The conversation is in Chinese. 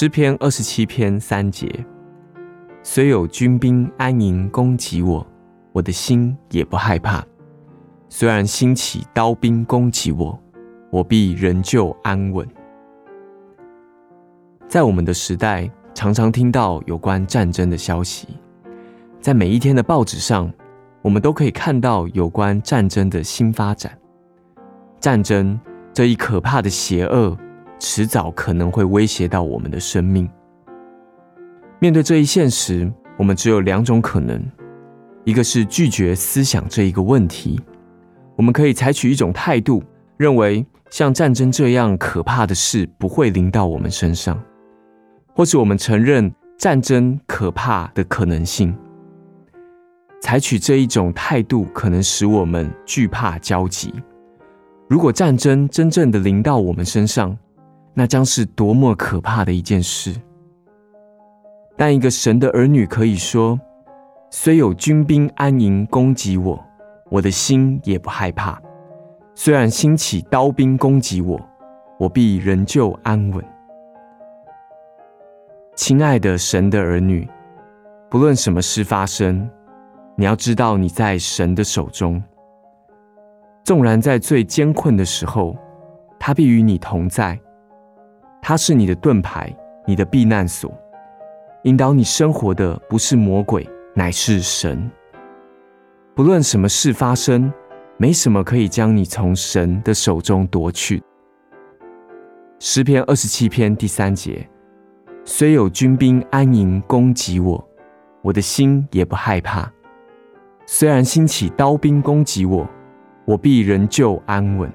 诗篇二十七篇三节：虽有军兵安营攻击我，我的心也不害怕；虽然兴起刀兵攻击我，我必仍旧安稳。在我们的时代，常常听到有关战争的消息，在每一天的报纸上，我们都可以看到有关战争的新发展。战争这一可怕的邪恶。迟早可能会威胁到我们的生命。面对这一现实，我们只有两种可能：一个是拒绝思想这一个问题，我们可以采取一种态度，认为像战争这样可怕的事不会临到我们身上；或是我们承认战争可怕的可能性。采取这一种态度，可能使我们惧怕焦急。如果战争真正的临到我们身上，那将是多么可怕的一件事！但一个神的儿女可以说：“虽有军兵安营攻击我，我的心也不害怕；虽然兴起刀兵攻击我，我必仍旧安稳。”亲爱的神的儿女，不论什么事发生，你要知道你在神的手中。纵然在最艰困的时候，他必与你同在。他是你的盾牌，你的避难所，引导你生活的不是魔鬼，乃是神。不论什么事发生，没什么可以将你从神的手中夺去。诗篇二十七篇第三节：虽有军兵安营攻击我，我的心也不害怕；虽然兴起刀兵攻击我，我必仍旧安稳。